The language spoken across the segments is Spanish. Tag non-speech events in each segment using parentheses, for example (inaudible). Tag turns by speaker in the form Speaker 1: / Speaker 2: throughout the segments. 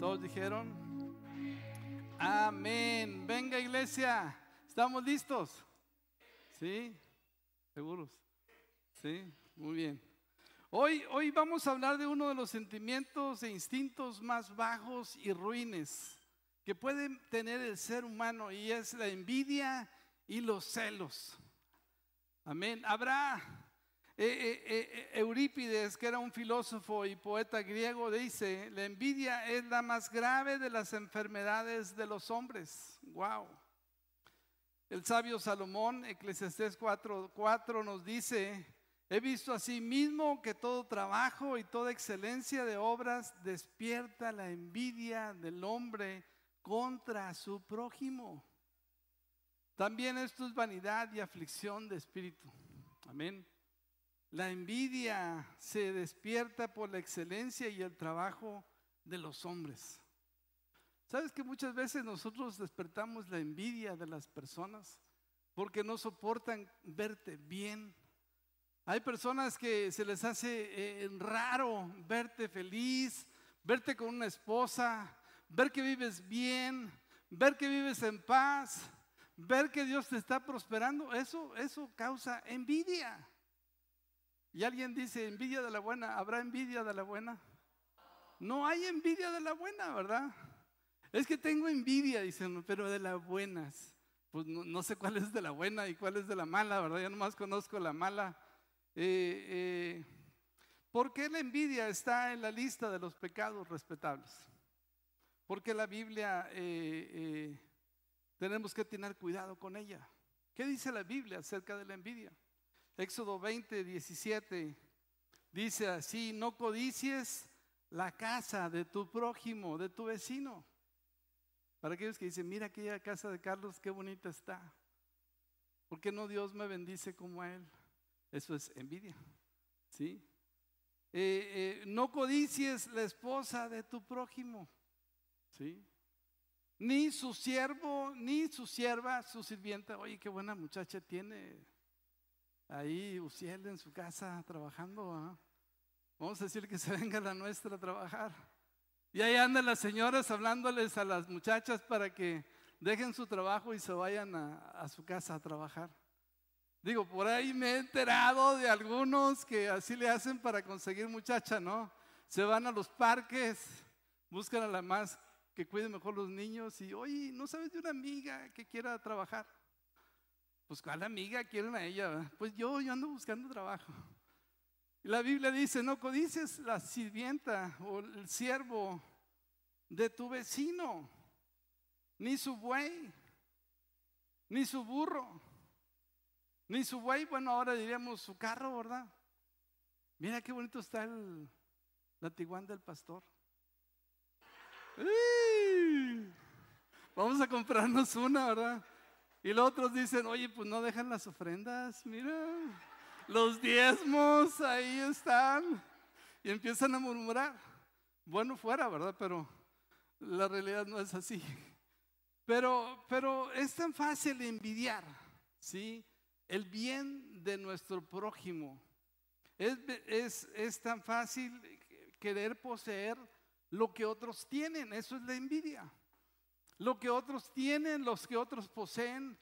Speaker 1: Todos dijeron, amén. Venga iglesia, ¿estamos listos? ¿Sí? ¿Seguros? Sí, muy bien. Hoy, hoy vamos a hablar de uno de los sentimientos e instintos más bajos y ruines que puede tener el ser humano y es la envidia y los celos. Amén. Habrá Eurípides, que era un filósofo y poeta griego, dice, la envidia es la más grave de las enfermedades de los hombres. Wow. El sabio Salomón, Eclesiastés 4, 4 nos dice, he visto así mismo que todo trabajo y toda excelencia de obras despierta la envidia del hombre contra su prójimo. También esto es vanidad y aflicción de espíritu. Amén. La envidia se despierta por la excelencia y el trabajo de los hombres. ¿Sabes que muchas veces nosotros despertamos la envidia de las personas porque no soportan verte bien? Hay personas que se les hace eh, raro verte feliz, verte con una esposa, ver que vives bien, ver que vives en paz, ver que Dios te está prosperando. Eso, eso causa envidia. Y alguien dice, envidia de la buena, ¿habrá envidia de la buena? No hay envidia de la buena, ¿verdad? Es que tengo envidia, dicen, pero de las buenas. Pues no, sé cuál es de la buena y cuál es de la mala, ¿verdad? Yo nomás conozco la mala. Eh, eh, ¿Por qué la envidia está en la lista de los pecados respetables? Porque la Biblia eh, tenemos que tener cuidado con ella. ¿Qué dice la Biblia acerca de la envidia? Éxodo 20, 17 dice así, no codicies la casa de tu prójimo, de tu vecino. Para aquellos que dicen, mira aquella casa de Carlos, qué bonita está. ¿Por qué no Dios me bendice como a él? Eso es envidia. ¿Sí? Eh, eh, no codicies la esposa de tu prójimo. ¿Sí? Ni su siervo, ni su sierva, su sirvienta. Oye, qué buena muchacha tiene ahí Uciel en su casa trabajando. Vamos a decir que se venga la nuestra a trabajar. Y ahí andan las señoras hablándoles a las muchachas para que dejen su trabajo y se vayan a, su casa a trabajar. Digo, por ahí me he enterado de algunos que así le hacen para conseguir muchacha, ¿no? Se van a los parques, buscan a la más que cuide mejor los niños y, oye, ¿no sabes de una amiga que quiera trabajar? Pues ¿cuál amiga quieren a ella? Pues yo, yo ando buscando trabajo. La Biblia dice, no codices la sirvienta o el siervo de tu vecino, ni su buey, ni su burro, ni su buey, bueno, ahora diríamos su carro, ¿verdad? Mira qué bonito está el latiguán del pastor. Vamos a comprarnos una, ¿verdad? Y los otros dicen, oye, pues no dejan las ofrendas, mira, los diezmos ahí están. Y empiezan a murmurar. Bueno fuera, ¿verdad? Pero la realidad no es así. Pero, pero es tan fácil envidiar, ¿sí? El bien de nuestro prójimo. Es, es, es tan fácil querer poseer lo que otros tienen. Eso es la envidia. Lo que otros tienen, los que otros poseen,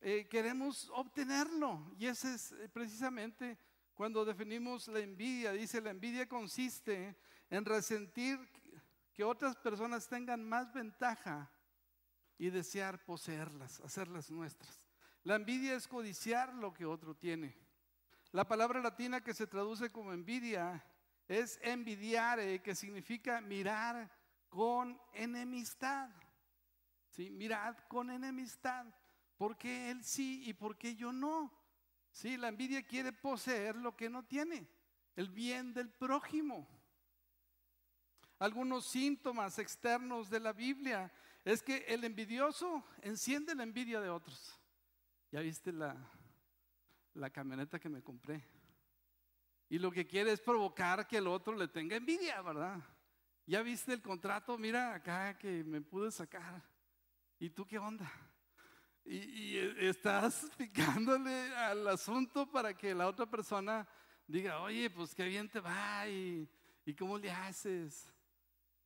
Speaker 1: eh, queremos obtenerlo. Y ese es eh, precisamente cuando definimos la envidia. Dice, la envidia consiste en resentir que otras personas tengan más ventaja y desear poseerlas, hacerlas nuestras. La envidia es codiciar lo que otro tiene. La palabra latina que se traduce como envidia es envidiare, que significa mirar con enemistad. ¿Sí? Mirad con enemistad. ¿Por qué él sí y por qué yo no? Sí, la envidia quiere poseer lo que no tiene, el bien del prójimo. Algunos síntomas externos de la Biblia es que el envidioso enciende la envidia de otros. ¿Ya viste la, la camioneta que me compré? Y lo que quiere es provocar que el otro le tenga envidia, ¿verdad? ¿Ya viste el contrato? Mira acá que me pude sacar. ¿Y tú qué onda? Y, estás (laughs) picándole al asunto para que la otra persona diga, oye, pues qué bien te va y, cómo le haces.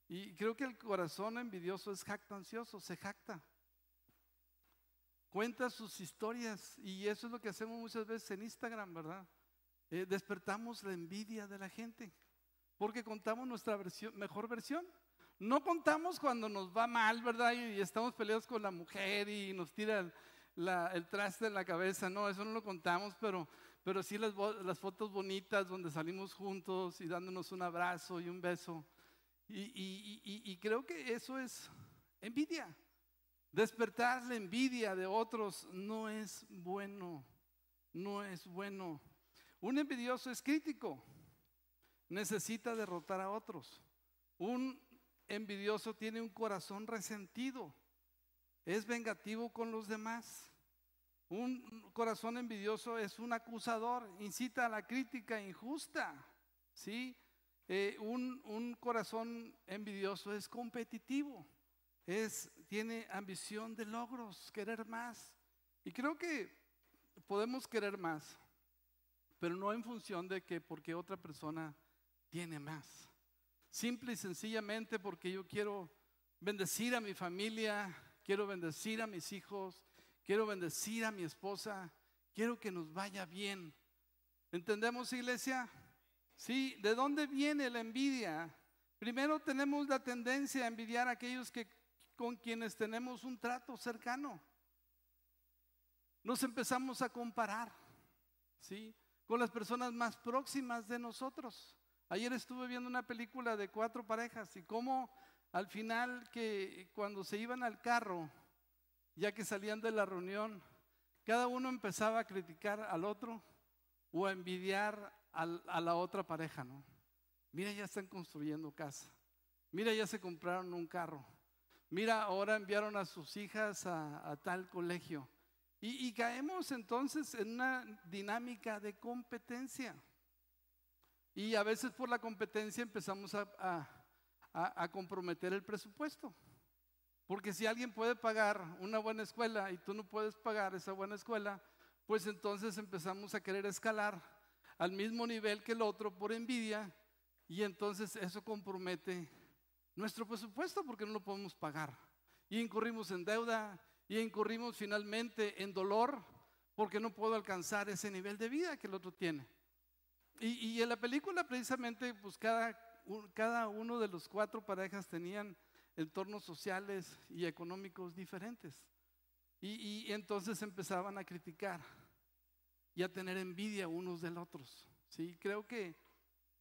Speaker 1: Y creo que el corazón envidioso es jactancioso, se jacta. Cuenta sus historias y eso es lo que hacemos muchas veces en Instagram, ¿verdad? Eh, despertamos la envidia de la gente porque contamos nuestra versión, mejor versión. No contamos cuando nos va mal, ¿verdad? Y, estamos peleados con la mujer y nos tira el, traste en la cabeza. No, eso no lo contamos, pero, pero sí las, fotos bonitas donde salimos juntos y dándonos un abrazo y un beso. Y, y creo que eso es envidia. Despertar la envidia de otros no es bueno, no es bueno. Un envidioso es crítico, necesita derrotar a otros. Un envidioso tiene un corazón resentido, es vengativo con los demás. Un corazón envidioso es un acusador, incita a la crítica injusta. ¿sí? Eh, un, un corazón envidioso es competitivo, es, tiene ambición de logros, querer más. Y creo que podemos querer más, pero no en función de que porque otra persona tiene más. Simple y sencillamente porque yo quiero bendecir a mi familia, quiero bendecir a mis hijos, quiero bendecir a mi esposa, quiero que nos vaya bien. ¿Entendemos, iglesia? Sí, ¿de dónde viene la envidia? Primero tenemos la tendencia a envidiar a aquellos que con quienes tenemos un trato cercano. Nos empezamos a comparar, ¿sí? Con las personas más próximas de nosotros. Ayer estuve viendo una película de cuatro parejas y cómo al final que cuando se iban al carro, ya que salían de la reunión, cada uno empezaba a criticar al otro o a envidiar a la otra pareja, ¿no? Mira, ya están construyendo casa. Mira, ya se compraron un carro. Mira, ahora enviaron a sus hijas a, tal colegio. Y, caemos entonces en una dinámica de competencia. Y a veces por la competencia empezamos a, comprometer el presupuesto. Porque si alguien puede pagar una buena escuela y tú no puedes pagar esa buena escuela, pues entonces empezamos a querer escalar al mismo nivel que el otro por envidia y entonces eso compromete nuestro presupuesto porque no lo podemos pagar. Y incurrimos en deuda y incurrimos finalmente en dolor porque no puedo alcanzar ese nivel de vida que el otro tiene. Y, en la película precisamente, pues cada, cada uno de los cuatro parejas tenían entornos sociales y económicos diferentes. Y, entonces empezaban a criticar y a tener envidia unos del otros. ¿sí? Creo que,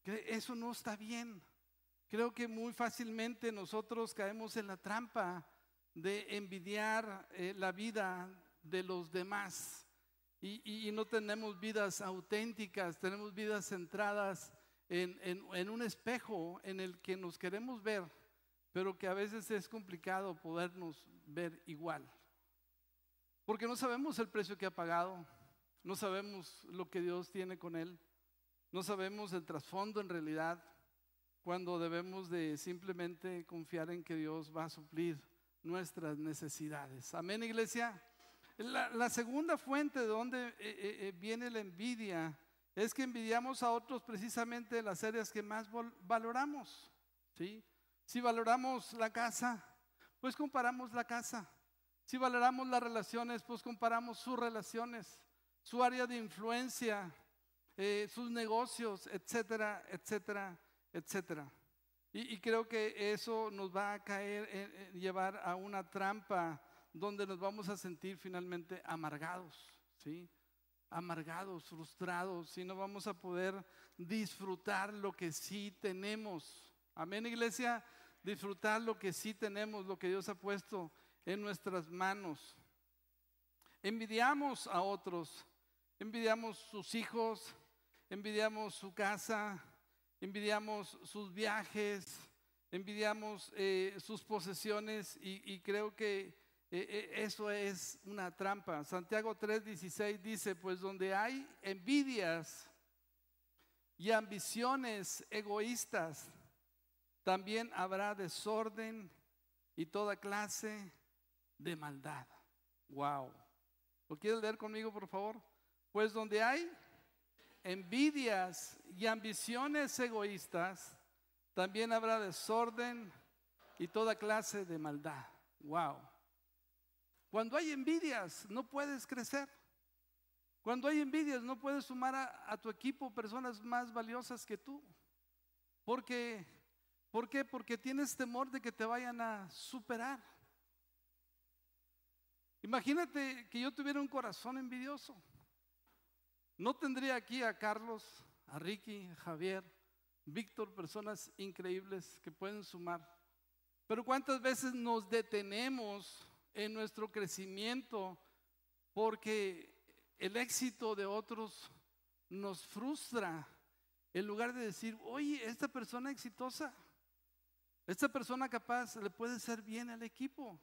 Speaker 1: eso no está bien. Creo que muy fácilmente nosotros caemos en la trampa de envidiar eh, la vida de los demás y, no tenemos vidas auténticas, tenemos vidas centradas en, en, un espejo en el que nos queremos ver, pero que a veces es complicado podernos ver igual. Porque no sabemos el precio que ha pagado, no sabemos lo que Dios tiene con él, no sabemos el trasfondo en realidad, cuando debemos de simplemente confiar en que Dios va a suplir nuestras necesidades. Amén, iglesia. La, segunda fuente de donde eh, eh, eh, viene la envidia es que envidiamos a otros precisamente en las áreas que más valoramos. ¿sí? Si valoramos la casa, pues comparamos la casa. Si valoramos las relaciones, pues comparamos sus relaciones, su área de influencia, sus negocios, etcétera, etcétera, etcétera. Y, creo que eso nos va a caer, llevar a una trampa donde nos vamos a sentir finalmente amargados, ¿sí? Amargados, frustrados, y no vamos a poder disfrutar lo que sí tenemos. Amén, iglesia, disfrutar lo que sí tenemos, lo que Dios ha puesto en nuestras manos. Envidiamos a otros, envidiamos sus hijos, envidiamos su casa, envidiamos sus viajes, envidiamos eh, sus posesiones y creo que eso es una trampa. Santiago 3:16 dice, pues donde hay envidias y ambiciones egoístas, también habrá desorden y toda clase de maldad. Wow. ¿Lo quieres leer conmigo, por favor? Pues donde hay envidias y ambiciones egoístas, también habrá desorden y toda clase de maldad. Wow. Cuando hay envidias, no puedes crecer. Cuando hay envidias, no puedes sumar a, tu equipo personas más valiosas que tú. Porque, ¿Por qué? Porque tienes temor de que te vayan a superar. Imagínate que yo tuviera un corazón envidioso. No tendría aquí a Carlos, a Ricky, a Javier, Víctor, personas increíbles que pueden sumar. Pero cuántas veces nos detenemos en nuestro crecimiento porque el éxito de otros nos frustra en lugar de decir, oye, esta persona exitosa, esta persona capaz le puede ser bien al equipo,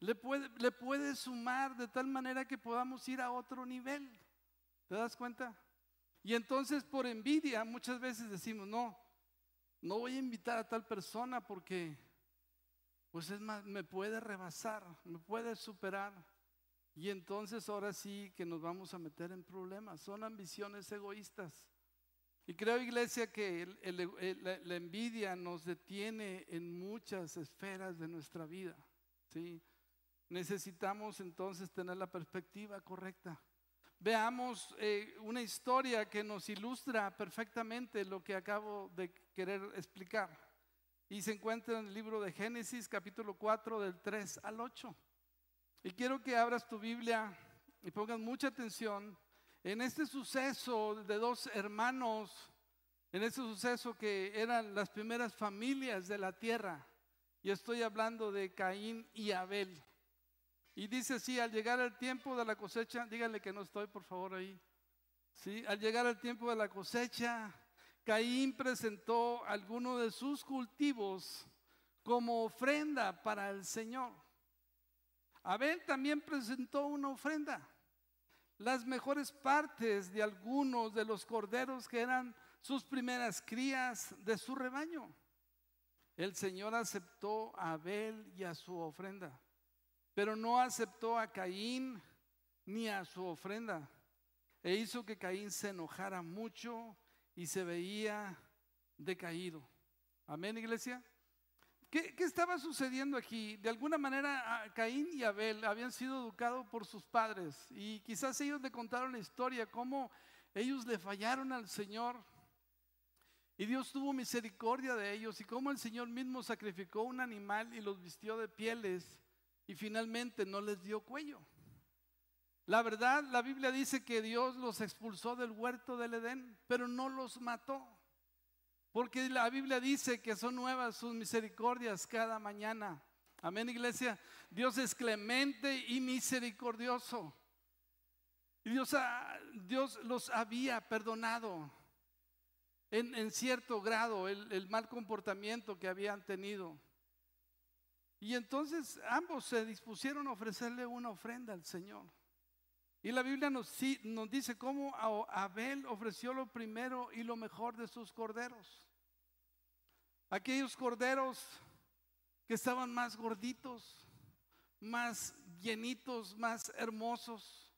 Speaker 1: le puede, le puede sumar de tal manera que podamos ir a otro nivel. ¿Te das cuenta? Y entonces por envidia muchas veces decimos, no, no voy a invitar a tal persona porque, pues es más, me puede rebasar, me puede superar. Y entonces ahora sí que nos vamos a meter en problemas. Son ambiciones egoístas. Y creo, iglesia, que la, envidia nos detiene en muchas esferas de nuestra vida. ¿sí? Necesitamos entonces tener la perspectiva correcta. Veamos eh, una historia que nos ilustra perfectamente lo que acabo de querer explicar. Y se encuentra en el libro de Génesis, capítulo 4, del 3 al 8. Y quiero que abras tu Biblia y pongas mucha atención en este suceso de dos hermanos, en este suceso que eran las primeras familias de la tierra. Y estoy hablando de Caín y Abel. Y dice así, al llegar el tiempo de la cosecha, díganle que no estoy por favor ahí. Sí, al llegar el tiempo de la cosecha, Caín presentó alguno de sus cultivos como ofrenda para el Señor. Abel también presentó una ofrenda. Las mejores partes de algunos de los corderos que eran sus primeras crías de su rebaño. El Señor aceptó a Abel y a su ofrenda, pero no aceptó a Caín ni a su ofrenda. E hizo que Caín se enojara mucho y se veía decaído. Amén, iglesia. ¿Qué, estaba sucediendo aquí? De alguna manera Caín y Abel habían sido educados por sus padres y quizás ellos le contaron la historia, cómo ellos le fallaron al Señor y Dios tuvo misericordia de ellos y cómo el Señor mismo sacrificó un animal y los vistió de pieles y finalmente no les dio cuello. La verdad, la Biblia dice que Dios los expulsó del huerto del Edén, pero no los mató. Porque la Biblia dice que son nuevas sus misericordias cada mañana. Amén, iglesia. Dios es clemente y misericordioso. Y Dios, Dios los había perdonado en, cierto grado el, el mal comportamiento que habían tenido. Y entonces ambos se dispusieron a ofrecerle una ofrenda al Señor. Y la Biblia nos, dice cómo Abel ofreció lo primero y lo mejor de sus corderos. Aquellos corderos que estaban más gorditos, más llenitos, más hermosos.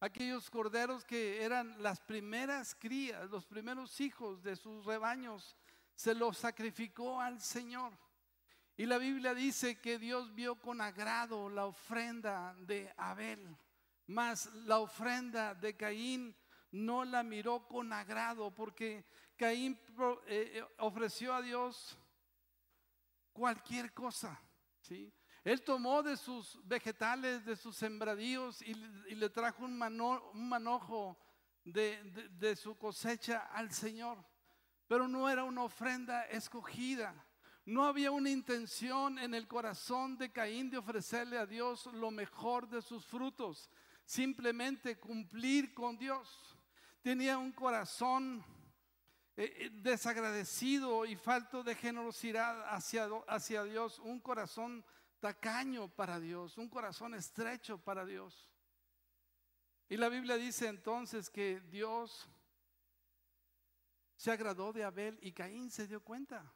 Speaker 1: Aquellos corderos que eran las primeras crías, los primeros hijos de sus rebaños, se los sacrificó al Señor. Y la Biblia dice que Dios vio con agrado la ofrenda de Abel. Mas la ofrenda de Caín no la miró con agrado porque Caín eh, eh, ofreció a Dios cualquier cosa. ¿sí? Él tomó de sus vegetales, de sus sembradíos y, le trajo un, manojo de su cosecha al Señor. Pero no era una ofrenda escogida. No había una intención en el corazón de Caín de ofrecerle a Dios lo mejor de sus frutos simplemente cumplir con Dios. Tenía un corazón eh, eh, desagradecido y falto de generosidad hacia, hacia Dios, un corazón tacaño para Dios, un corazón estrecho para Dios. Y la Biblia dice entonces que Dios se agradó de Abel y Caín se dio cuenta.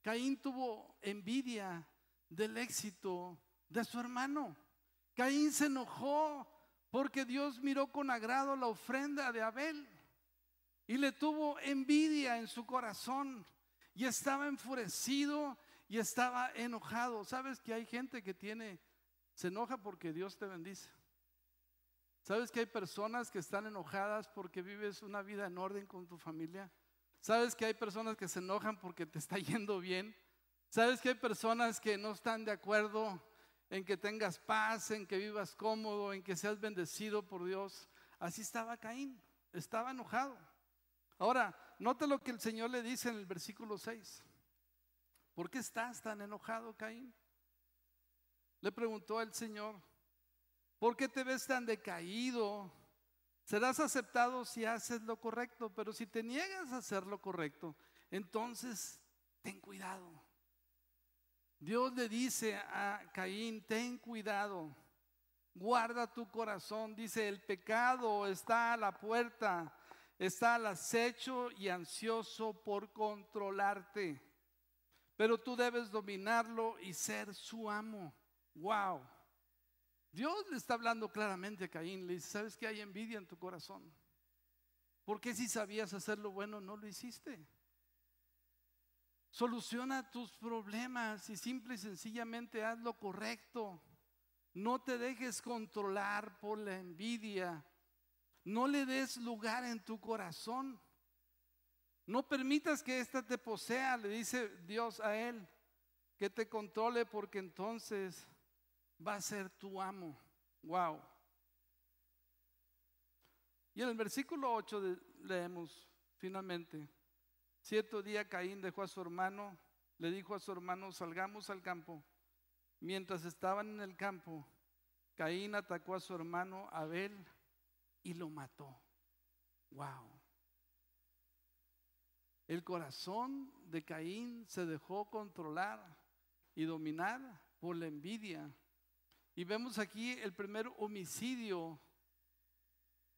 Speaker 1: Caín tuvo envidia del éxito de su hermano. Caín se enojó porque Dios miró con agrado la ofrenda de Abel y le tuvo envidia en su corazón y estaba enfurecido y estaba enojado. ¿Sabes que hay gente que tiene, se enoja porque Dios te bendice? ¿Sabes que hay personas que están enojadas porque vives una vida en orden con tu familia? ¿Sabes que hay personas que se enojan porque te está (laughs) yendo bien? ¿Sabes que hay personas que no están de acuerdo en que tengas paz, en que vivas cómodo, en que seas bendecido por Dios? Así estaba Caín, estaba enojado. Ahora, nota lo que el Señor le dice en el versículo 6. ¿Por qué estás tan enojado, Caín? Le preguntó el Señor. ¿Por qué te ves tan decaído? Serás aceptado si haces lo correcto, pero si te niegas a hacer lo correcto, entonces ten cuidado. Dios le dice a Caín, ten cuidado, guarda tu corazón. Dice, el pecado está a la puerta, está al acecho y ansioso por controlarte, pero tú debes dominarlo y ser su amo. Wow. Dios le está hablando claramente a Caín, le dice, ¿sabes que hay envidia en tu corazón? Porque si sabías hacer lo bueno no lo hiciste? Soluciona tus problemas y simple y sencillamente haz lo correcto. No te dejes controlar por la envidia. No le des lugar en tu corazón. No permitas que ésta te posea, le dice Dios a él, que te controle porque entonces va a ser tu amo. Wow. Y en el versículo 8 leemos finalmente, cierto día Caín dejó a su hermano, le dijo a su hermano, salgamos al campo. Mientras estaban en el campo, Caín atacó a su hermano Abel y lo mató. Wow. El corazón de Caín se dejó controlar y dominar por la envidia y vemos aquí el primer homicidio.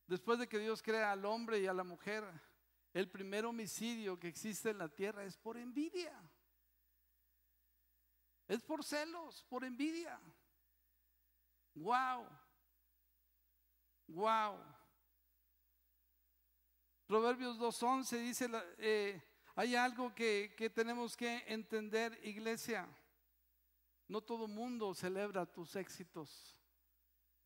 Speaker 1: Después de que Dios crea al hombre y a la mujer, el primer homicidio que existe en la tierra es por envidia. Es por celos, por envidia. Wow. Wow. Proverbios 2.11 dice, eh, hay algo que, que tenemos que entender, iglesia. No todo mundo celebra tus éxitos.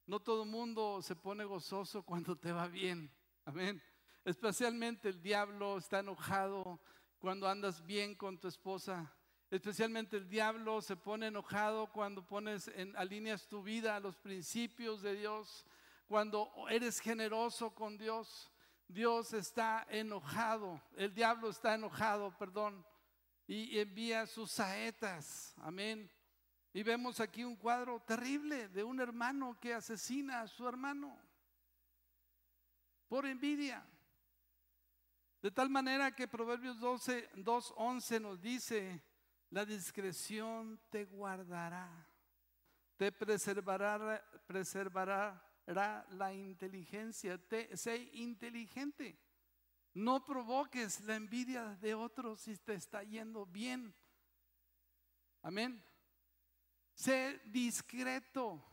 Speaker 1: No todo mundo se pone gozoso cuando te va bien. Amén. Especialmente el diablo está enojado cuando andas bien con tu esposa. Especialmente el diablo se pone enojado cuando pones en alineas tu vida a los principios de Dios, cuando eres generoso con Dios. Dios está enojado, el diablo está enojado, perdón, y envía sus saetas. Amén. Y vemos aquí un cuadro terrible de un hermano que asesina a su hermano por envidia. De tal manera que Proverbios 12, 2.11 nos dice, la discreción te guardará, te preservará, preservará la inteligencia, te, sé inteligente. No provoques la envidia de otros si te está yendo bien. Amén. Sé discreto.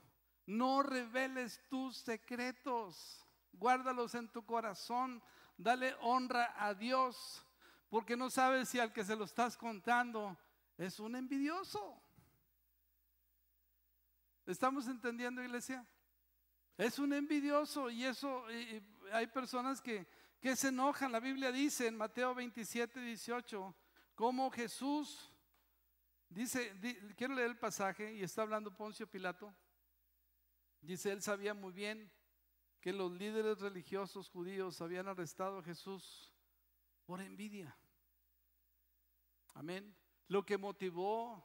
Speaker 1: No reveles tus secretos. Guárdalos en tu corazón. Dale honra a Dios. Porque no sabes si al que se lo estás contando es un envidioso. ¿Estamos entendiendo, iglesia? Es un envidioso y eso hay personas que, que se enojan. La Biblia dice en Mateo 27, 18, como Jesús Dice, quiero leer el pasaje y está hablando Poncio Pilato. Dice, él sabía muy bien que los líderes religiosos judíos habían arrestado a Jesús por envidia. Amén. Lo que motivó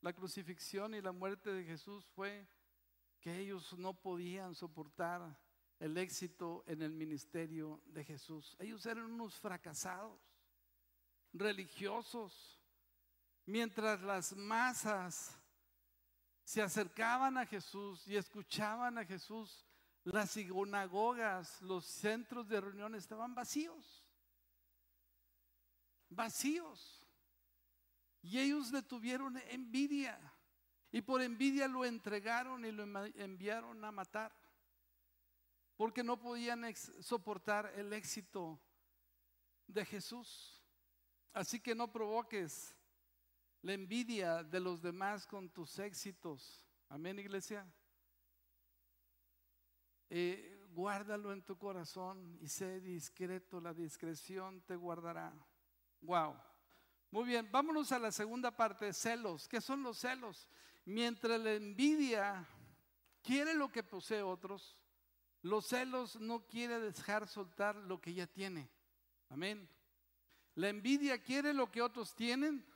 Speaker 1: la crucifixión y la muerte de Jesús fue que ellos no podían soportar el éxito en el ministerio de Jesús. Ellos eran unos fracasados, religiosos, mientras las masas se acercaban a Jesús y escuchaban a Jesús, las sinagogas, los centros de reunión estaban vacíos. Vacíos. Y ellos le tuvieron envidia. Y por envidia lo entregaron y lo enviaron a matar. Porque no podían soportar el éxito de Jesús. Así que no provoques la envidia de los demás con tus éxitos. Amén, iglesia. Eh, guárdalo en tu corazón y sé discreto, la discreción te guardará. Wow. Muy bien, vámonos a la segunda parte, celos. ¿Qué son los celos? Mientras la envidia quiere lo que posee otros, los celos no quiere dejar soltar lo que ya tiene. Amén. La envidia quiere lo que otros tienen,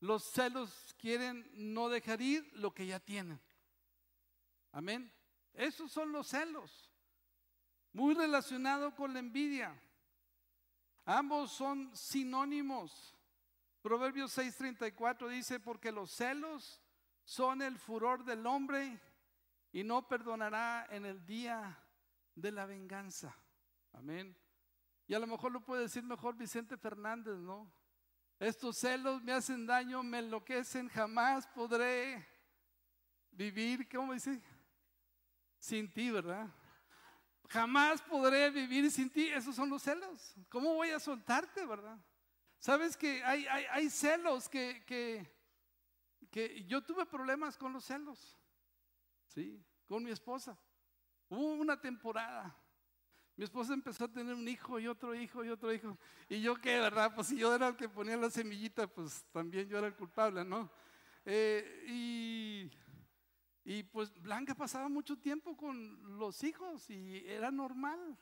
Speaker 1: los celos quieren no dejar ir lo que ya tienen. Amén. Esos son los celos. Muy relacionado con la envidia. Ambos son sinónimos. Proverbios 6:34 dice, porque los celos son el furor del hombre y no perdonará en el día de la venganza. Amén. Y a lo mejor lo puede decir mejor Vicente Fernández, ¿no? Estos celos me hacen daño, me enloquecen, jamás podré vivir, ¿cómo dice? Sin ti, ¿verdad? Jamás podré vivir sin ti. Esos son los celos. ¿Cómo voy a soltarte, verdad? Sabes que hay, hay, celos que, que, que yo tuve problemas con los celos. Sí, con mi esposa. Hubo una temporada. Mi esposa empezó a tener un hijo y otro hijo y otro hijo. Y yo qué, ¿verdad? Pues si yo era el que ponía la semillita, pues también yo era el culpable, ¿no? Eh, y, y pues Blanca pasaba mucho tiempo con los hijos y era normal.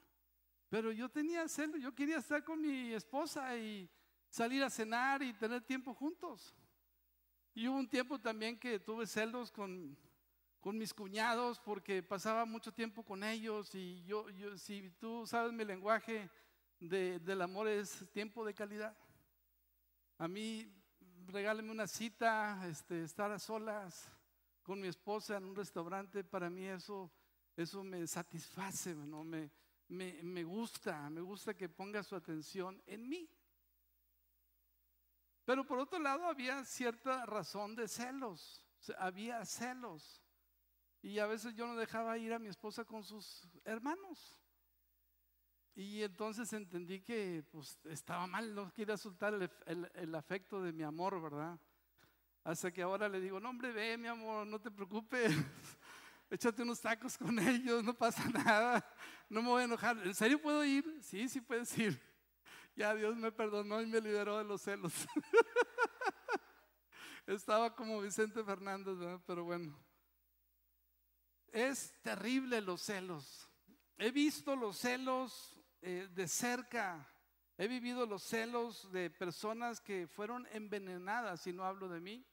Speaker 1: Pero yo tenía celo, yo quería estar con mi esposa y salir a cenar y tener tiempo juntos. Y hubo un tiempo también que tuve celos con con mis cuñados porque pasaba mucho tiempo con ellos y yo, yo si tú sabes mi lenguaje del amor es tiempo de calidad. A mí regáleme una cita, este, estar a solas con mi esposa en un restaurante, para mí eso, eso me satisface, ¿no? me, me, me gusta, me gusta que ponga su atención en mí. Pero por otro lado había cierta razón de celos, había celos. Y a veces yo no dejaba ir a mi esposa con sus hermanos. Y entonces entendí que pues, estaba mal, no quería soltar el, afecto de mi amor, ¿verdad? Hasta que ahora le digo, no hombre, ve mi amor, no te preocupes, (laughs) échate unos tacos con ellos, no pasa (laughs) nada, no me voy a enojar. ¿En serio puedo ir? Sí, sí puedes ir. (laughs) Ya Dios me perdonó y me liberó de los celos. Estaba como Vicente Fernández, ¿verdad? Pero bueno. Es terrible los celos. He visto los celos eh, de cerca. He vivido los celos de personas que fueron envenenadas, y no hablo de mí.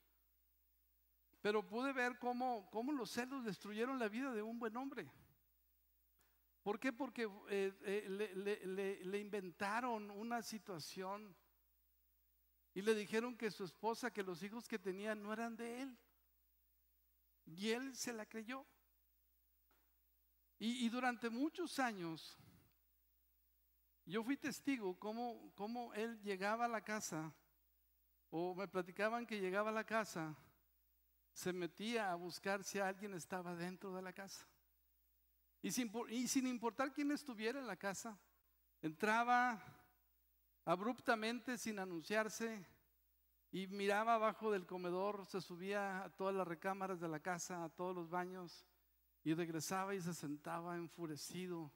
Speaker 1: Pero pude ver cómo, cómo los celos destruyeron la vida de un buen hombre. ¿Por qué? Porque eh, eh, le inventaron una situación y le dijeron que su esposa, que los hijos que tenía no eran de él. Y él se la creyó. Y, durante muchos años yo fui testigo cómo, cómo él llegaba a la casa, o me platicaban que llegaba a la casa, se metía a buscar si alguien estaba dentro de la casa. Y sin, y sin, importar quién estuviera en la casa, entraba abruptamente sin anunciarse y miraba abajo del comedor, se subía a todas las recámaras de la casa, a todos los baños y regresaba y se sentaba enfurecido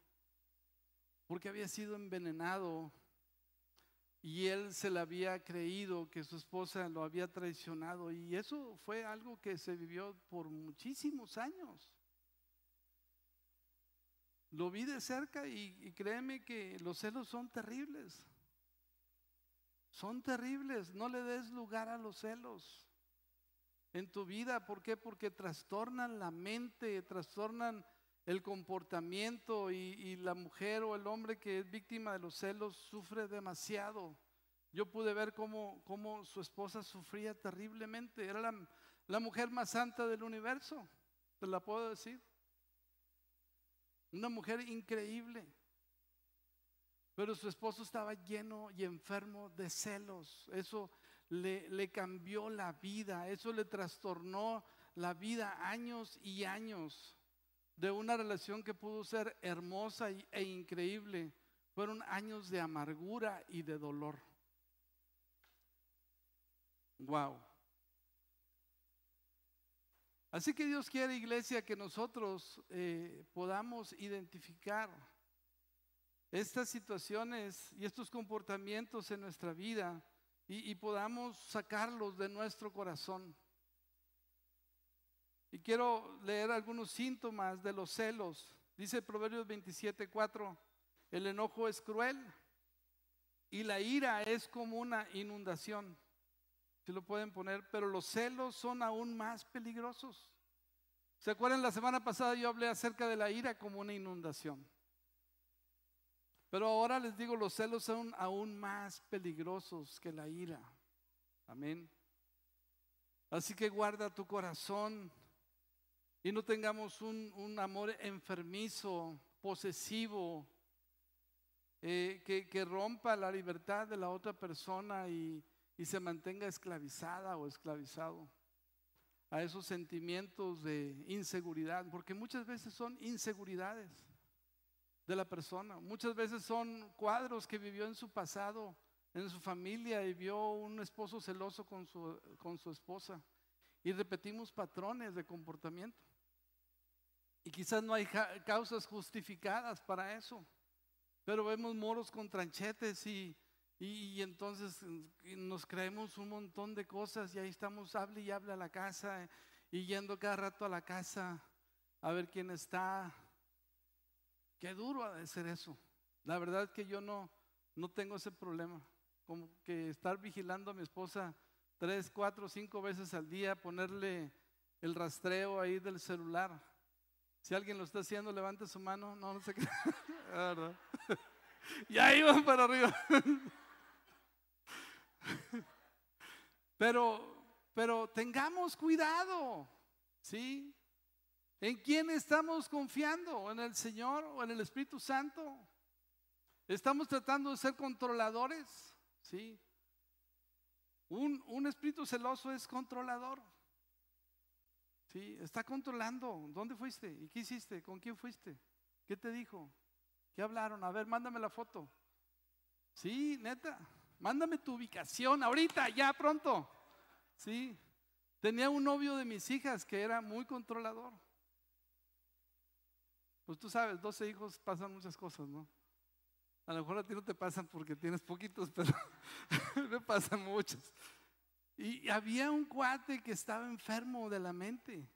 Speaker 1: porque había sido envenenado y él se le había creído que su esposa lo había traicionado y eso fue algo que se vivió por muchísimos años. Lo vi de cerca y, y créeme que los celos son terribles. Son terribles, no le des lugar a los celos en tu vida. ¿Por qué? Porque trastornan la mente, trastornan el comportamiento y, la mujer o el hombre que es víctima de los celos sufre demasiado. Yo pude ver cómo, cómo su esposa sufría terriblemente. Era la, la mujer más santa del universo, te la puedo decir. Una mujer increíble. Pero su esposo estaba lleno y enfermo de celos. Eso le, cambió la vida, eso le trastornó la vida años y años de una relación que pudo ser hermosa e increíble. Fueron años de amargura y de dolor. Wow. Así que Dios quiere, iglesia, que nosotros eh, podamos identificar estas situaciones y estos comportamientos en nuestra vida y, podamos sacarlos de nuestro corazón. Y quiero leer algunos síntomas de los celos. Dice Proverbios 27, 4, el enojo es cruel y la ira es como una inundación. Si lo pueden poner, pero los celos son aún más peligrosos. ¿Se acuerdan la semana pasada yo hablé acerca de la ira como una inundación? Pero ahora les digo, los celos son aún más peligrosos que la ira. Amén. Así que guarda tu corazón y no tengamos un, amor enfermizo, posesivo, eh, que, rompa la libertad de la otra persona y, y se mantenga esclavizada o esclavizado a esos sentimientos de inseguridad, porque muchas veces son inseguridades de la persona. Muchas veces son cuadros que vivió en su pasado, en su familia, y vio un esposo celoso con su, con su esposa. Y repetimos patrones de comportamiento. Y quizás no hay causas justificadas para eso. Pero vemos moros con tranchetes y, y, entonces nos creemos un montón de cosas y ahí estamos, hable y hable a la casa y yendo cada rato a la casa a ver quién está, Qué duro ha de ser eso. La verdad es que yo no, no tengo ese problema. Como que estar vigilando a mi esposa tres, cuatro, cinco veces al día, ponerle el rastreo ahí del celular. Si alguien lo está haciendo, levante su mano. No, no sé qué. y ahí van para arriba. (laughs) pero, pero tengamos cuidado, ¿sí? ¿En quién estamos confiando? ¿En el Señor o en el Espíritu Santo? ¿Estamos tratando de ser controladores? Sí. Un, espíritu celoso es controlador. Sí, está controlando. ¿Dónde fuiste? ¿Y qué hiciste? ¿Con quién fuiste? ¿Qué te dijo? ¿Qué hablaron? A ver, mándame la foto. Sí, neta. Mándame tu ubicación ahorita, ya pronto. Sí. Tenía un novio de mis hijas que era muy controlador. Pues tú sabes, 12 hijos pasan muchas cosas, ¿no? A lo mejor a ti no te pasan porque tienes poquitos, (laughs) pero me pasan muchas. Y había un cuate que estaba enfermo de la mente.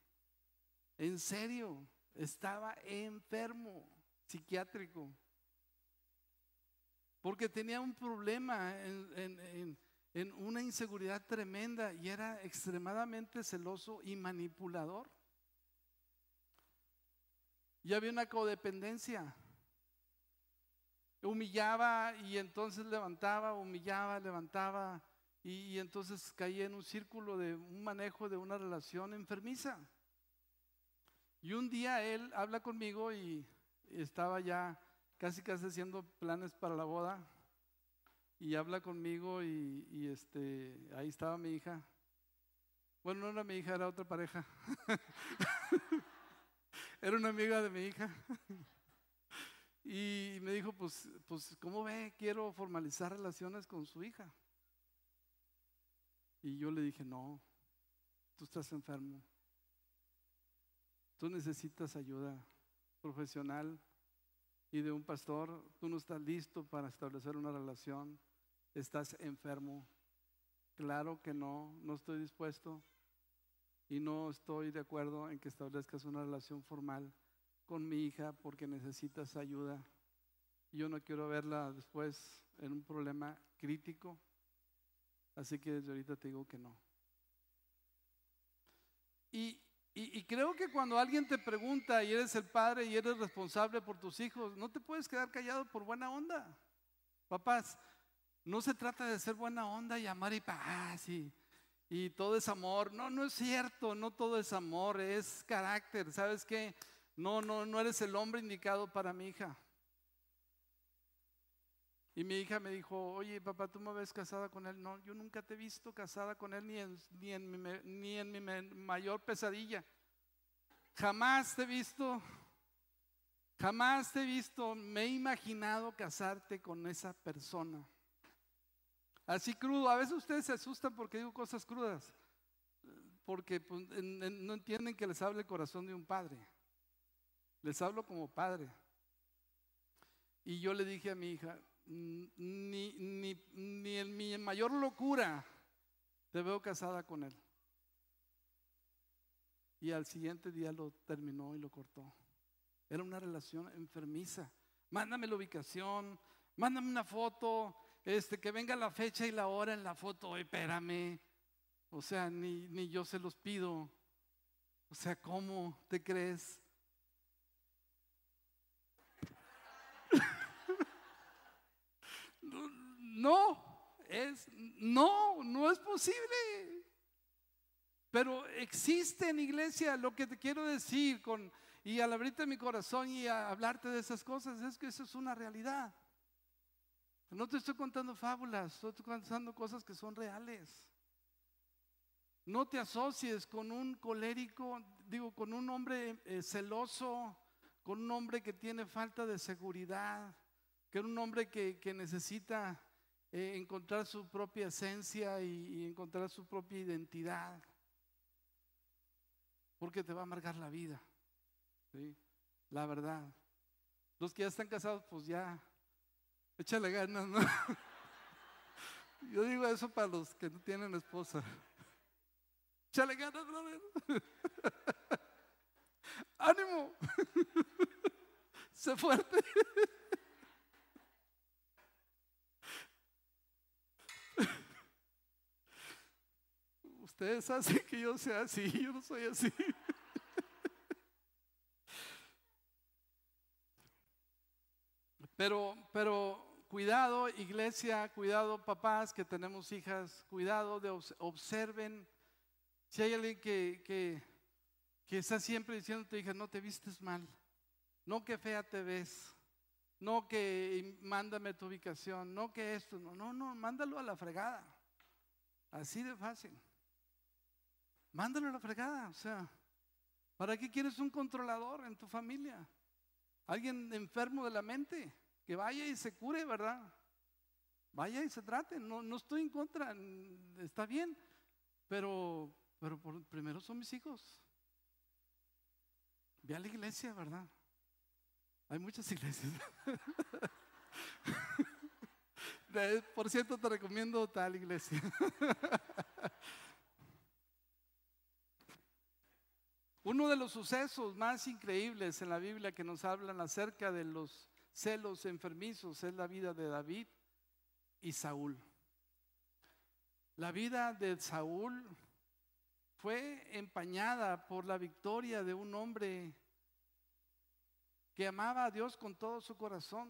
Speaker 1: En serio, estaba enfermo, psiquiátrico. Porque tenía un problema en, una inseguridad tremenda y era extremadamente celoso y manipulador. Y había una codependencia. Humillaba y entonces levantaba, humillaba, levantaba y, entonces caía en un círculo de un manejo de una relación enfermiza. Y un día él habla conmigo y estaba ya casi casi haciendo planes para la boda y habla conmigo y, y, este ahí estaba mi hija. Bueno, no era mi hija, era otra pareja. (laughs) Era una amiga de mi hija. (laughs) Y me dijo, pues, pues, ¿cómo ve? Quiero formalizar relaciones con su hija. Y yo le dije, no, tú estás enfermo. Tú necesitas ayuda profesional y de un pastor. Tú no estás listo para establecer una relación. Estás enfermo. Claro que no, no estoy dispuesto y no estoy de acuerdo en que establezcas una relación formal con mi hija porque necesitas ayuda. Yo no quiero verla después en un problema crítico, así que ahorita te digo que no. Y, y, creo que cuando alguien te pregunta y eres el padre y eres responsable por tus hijos, no te puedes quedar callado por buena onda. Papás, no se trata de ser buena onda y amar y paz y y todo es amor. No, no es cierto, no todo es amor, es carácter. ¿Sabes qué? No, no, no eres el hombre indicado para mi hija. Y mi hija me dijo, oye papá, ¿tú me ves casada con él? No, yo nunca te he visto casada con él ni en, ni en, mi, ni en mi mayor pesadilla. Jamás te he visto, jamás te he visto, me he imaginado casarte con esa persona. Así crudo. A veces ustedes se asustan porque digo cosas crudas. porque pues, no entienden que les hable el corazón de un padre. Les hablo como padre. Y yo le dije a mi hija, ni, ni, ni en mi mayor locura te veo casada con él. Y al siguiente día lo terminó y lo cortó. Era una relación enfermiza. Mándame la ubicación, mándame una foto, este, que venga la fecha y la hora en la foto, espérame. O sea, ni, ni yo se los pido. O sea, ¿cómo te crees? No, es, no, no es posible. Pero existe en iglesia lo que te quiero decir con, y al abrirte mi corazón y a hablarte de esas cosas, es que eso es una realidad. No te estoy contando fábulas, estoy contando cosas que son reales. No te asocies con un colérico, digo, con un hombre eh, celoso, con un hombre que tiene falta de seguridad, que es un hombre que, necesita eh, encontrar su propia esencia y, encontrar su propia identidad, porque te va a amargar la vida, ¿sí? la verdad. Los que ya están casados, pues ya, échale ganas, ¿no? (laughs) Yo digo eso para los que no tienen esposa. Échale ganas, brother. (laughs) Ánimo. (laughs) Sé fuerte. Ustedes hacen que yo sea así, (laughs) yo no soy así. Pero, pero cuidado, iglesia, cuidado, papás que tenemos hijas, cuidado de observen. Si hay alguien que, que, está siempre diciendo a tu hija, no te vistes mal, no que fea te ves, no que mándame tu ubicación, no que esto, no, no, no, mándalo a la fregada. Así de fácil. Mándalo a la fregada, o sea, ¿para qué quieres un controlador en tu familia? Alguien enfermo de la mente, que vaya y se cure, ¿verdad? Vaya y se trate, no, no estoy en contra, está bien, pero, pero primero son mis hijos. Ve a la iglesia, ¿verdad? Hay muchas (laughs) iglesias. (laughs) Por cierto, te recomiendo tal iglesia. (laughs) Uno de los sucesos más increíbles en la Biblia que nos hablan acerca de los celos enfermizos es la vida de David y Saúl. La vida de Saúl fue empañada por la victoria de un hombre que amaba a Dios con todo su corazón.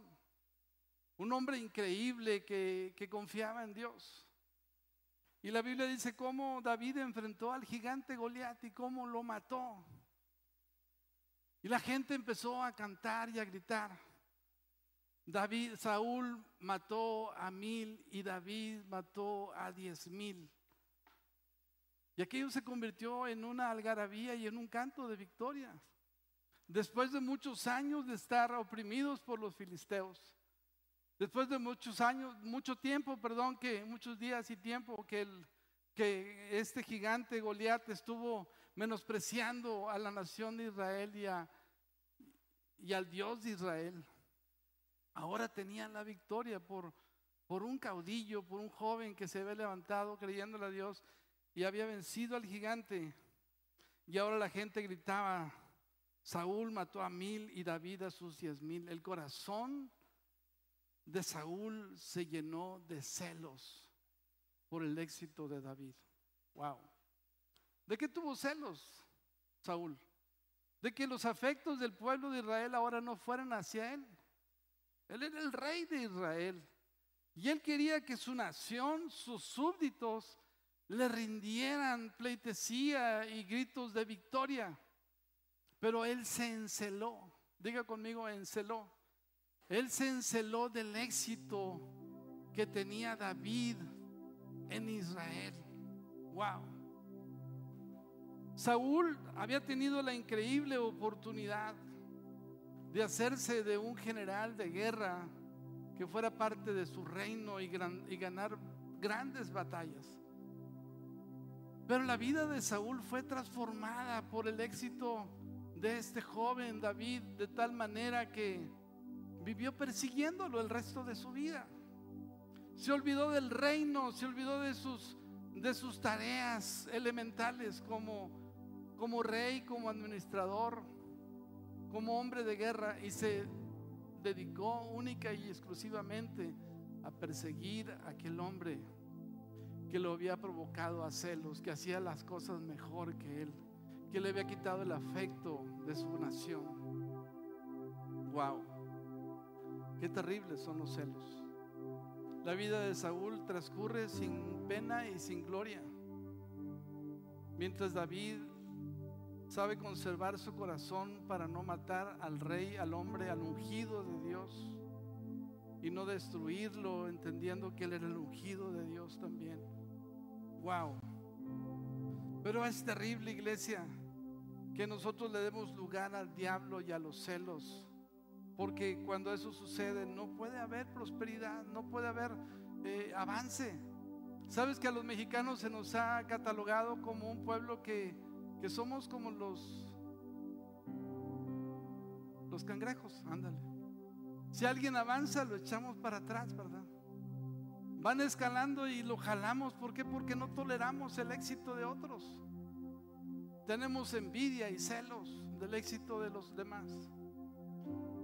Speaker 1: Un hombre increíble que, confiaba en Dios. Y la Biblia dice cómo David enfrentó al gigante Goliat y cómo lo mató. Y la gente empezó a cantar y a gritar. David, Saúl mató a mil y David mató a diez mil. Y aquello se convirtió en una algarabía y en un canto de victoria. Después de muchos años de estar oprimidos por los filisteos, después de muchos años, mucho tiempo, perdón, que muchos días y tiempo que, el, que este gigante Goliat estuvo menospreciando a la nación de Israel y, y al Dios de Israel, ahora tenían la victoria por, por un caudillo, por un joven que se había levantado creyéndole a Dios y había vencido al gigante. Y ahora la gente gritaba, Saúl mató a mil y David a sus diez mil. El corazón de Saúl se llenó de celos por el éxito de David. Wow. ¿De qué tuvo celos Saúl? De que los afectos del pueblo de Israel ahora no fueran hacia él. Él era el rey de Israel. Y él quería que su nación, sus súbditos, le rindieran pleitesía y gritos de victoria. Pero él se enceló. Diga conmigo, enceló. Él se enceló del éxito que tenía David en Israel. Wow. Saúl había tenido la increíble oportunidad de hacerse de un general de guerra que fuera parte de su reino y, y ganar grandes batallas. Pero la vida de Saúl fue transformada por el éxito de este joven David de tal manera que vivió persiguiéndolo el resto de su vida. Se olvidó del reino, se olvidó de sus, de sus tareas elementales como, como rey, como administrador, como hombre de guerra y se dedicó única y exclusivamente a perseguir a aquel hombre que lo había provocado a celos, que hacía las cosas mejor que él, que le había quitado el afecto de su nación. Wow, qué terribles son los celos. La vida de Saúl transcurre sin pena y sin gloria, mientras David sabe conservar su corazón para no matar al rey, al hombre, al ungido de Dios y no destruirlo, entendiendo que él era el ungido de Dios también. Wow. Pero es terrible, iglesia, que nosotros le demos lugar al diablo y a los celos. Porque cuando eso sucede no puede haber prosperidad, no puede haber eh, avance. Sabes que a los mexicanos se nos ha catalogado como un pueblo que, que somos como los, los cangrejos, ándale. Si alguien avanza, lo echamos para atrás, ¿verdad? Van escalando y lo jalamos. ¿Por qué? Porque no toleramos el éxito de otros. Tenemos envidia y celos del éxito de los demás.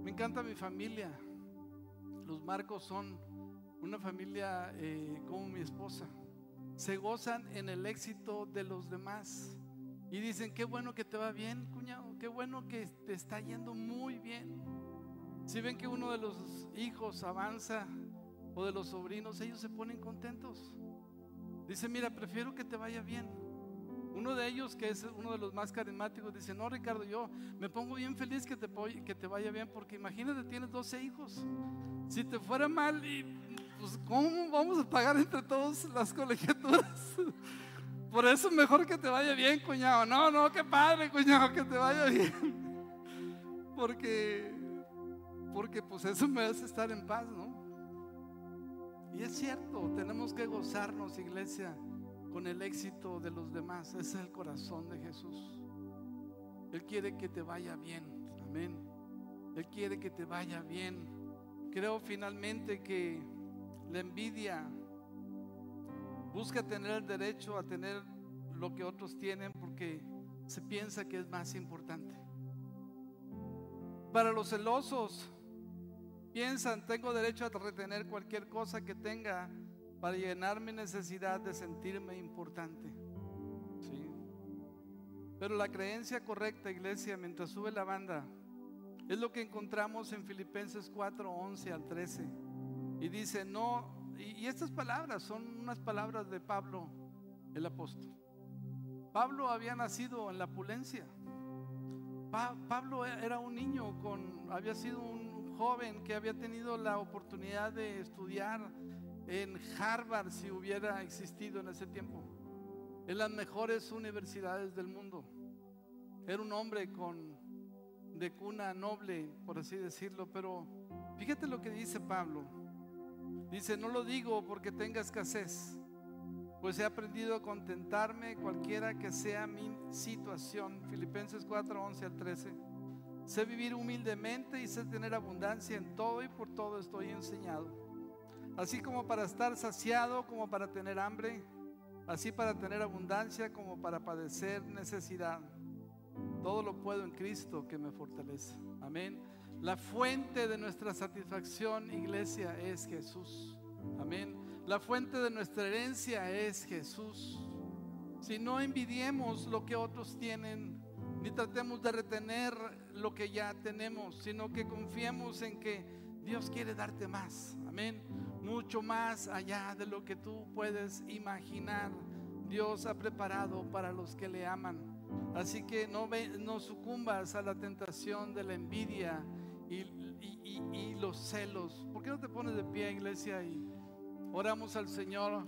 Speaker 1: Me encanta mi familia. Los Marcos son una familia eh, como mi esposa. Se gozan en el éxito de los demás. Y dicen, qué bueno que te va bien, cuñado. Qué bueno que te está yendo muy bien. Si ven que uno de los hijos avanza o de los sobrinos, ellos se ponen contentos. Dice, mira, prefiero que te vaya bien. Uno de ellos, que es uno de los más carismáticos, dice, no, Ricardo, yo me pongo bien feliz que te, que te vaya bien, porque imagínate, tienes 12 hijos. Si te fuera mal, pues, ¿cómo vamos a pagar entre todos las colegiaturas? (laughs) Por eso mejor que te vaya bien, cuñado. No, no, qué padre, cuñado, que te vaya bien. (laughs) Porque, porque pues eso me hace estar en paz, ¿no? Y es cierto, tenemos que gozarnos, iglesia, con el éxito de los demás. Ese es el corazón de Jesús. Él quiere que te vaya bien. Amén. Él quiere que te vaya bien. Creo finalmente que la envidia busca tener el derecho a tener lo que otros tienen porque se piensa que es más importante. Para los celosos, Piensan, tengo derecho a retener cualquier cosa que tenga para llenar mi necesidad de sentirme importante. ¿Sí? Pero la creencia correcta, iglesia, mientras sube la banda, es lo que encontramos en Filipenses 4, 11 al 13. Y dice, no, y, estas palabras son unas palabras de Pablo, el apóstol. Pablo había nacido en la pulencia. Pablo era un niño con, había sido un joven que había tenido la oportunidad de estudiar en Harvard si hubiera existido en ese tiempo, en las mejores universidades del mundo. Era un hombre con de cuna noble, por así decirlo, pero fíjate lo que dice Pablo. Dice, no lo digo porque tenga escasez, pues he aprendido a contentarme cualquiera que sea mi situación. Filipenses 4, 11 al 13. Sé vivir humildemente y sé tener abundancia en todo y por todo estoy enseñado. Así como para estar saciado, como para tener hambre, así para tener abundancia, como para padecer necesidad. Todo lo puedo en Cristo que me fortalece. Amén. La fuente de nuestra satisfacción, iglesia, es Jesús. Amén. La fuente de nuestra herencia es Jesús. Si no envidiemos lo que otros tienen, ni tratemos de retener lo que ya tenemos, sino que confiemos en que Dios quiere darte más. Amén. Mucho más allá de lo que tú puedes imaginar. Dios ha preparado para los que le aman. Así que no, no sucumbas a la tentación de la envidia y, y los celos. ¿Por qué no te pones de pie, iglesia, y oramos al Señor?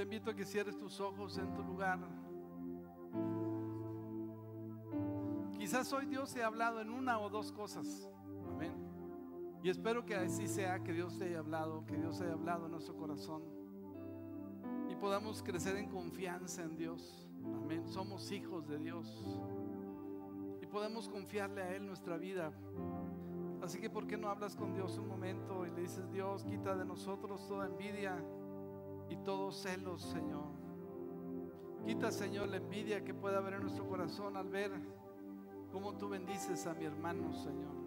Speaker 1: te invito a que cierres tus ojos en tu lugar. Quizás hoy Dios te ha hablado en una o dos cosas. Amén. Y espero que así sea, que Dios te haya hablado, que Dios haya hablado en nuestro corazón y podamos crecer en confianza en Dios. Amén. Somos hijos de Dios y podemos confiarle a Él nuestra vida. Así que, ¿por qué no hablas con Dios un momento y le dices, Dios, quita de nosotros toda envidia y todos celos, Señor? Quita, Señor, la envidia que pueda haber en nuestro corazón al ver cómo tú bendices a mi hermano, Señor.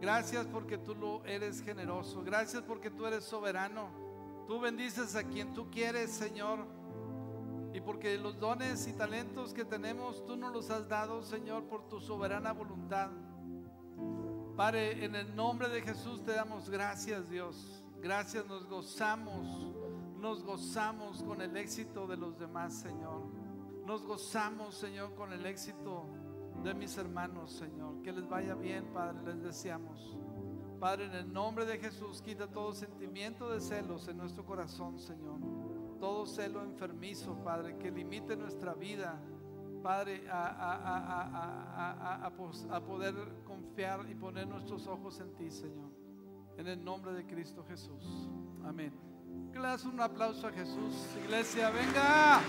Speaker 1: Gracias porque tú lo eres generoso. Gracias porque tú eres soberano. Tú bendices a quien tú quieres, Señor. Y porque los dones y talentos que tenemos, tú nos los has dado, Señor, por tu soberana voluntad. Padre, en el nombre de Jesús te damos gracias, Dios. Gracias, nos gozamos, nos gozamos con el éxito de los demás, Señor. Nos gozamos, Señor, con el éxito de mis hermanos, Señor. Que les vaya bien, Padre, les deseamos. Padre, en el nombre de Jesús, quita todo sentimiento de celos en nuestro corazón, Señor. Todo celo enfermizo, Padre, que limite nuestra vida, Padre, a, a, poder confiar y poner nuestros ojos en ti, Señor. En el nombre de Cristo Jesús. Amén. Que le das un aplauso a Jesús, iglesia, venga.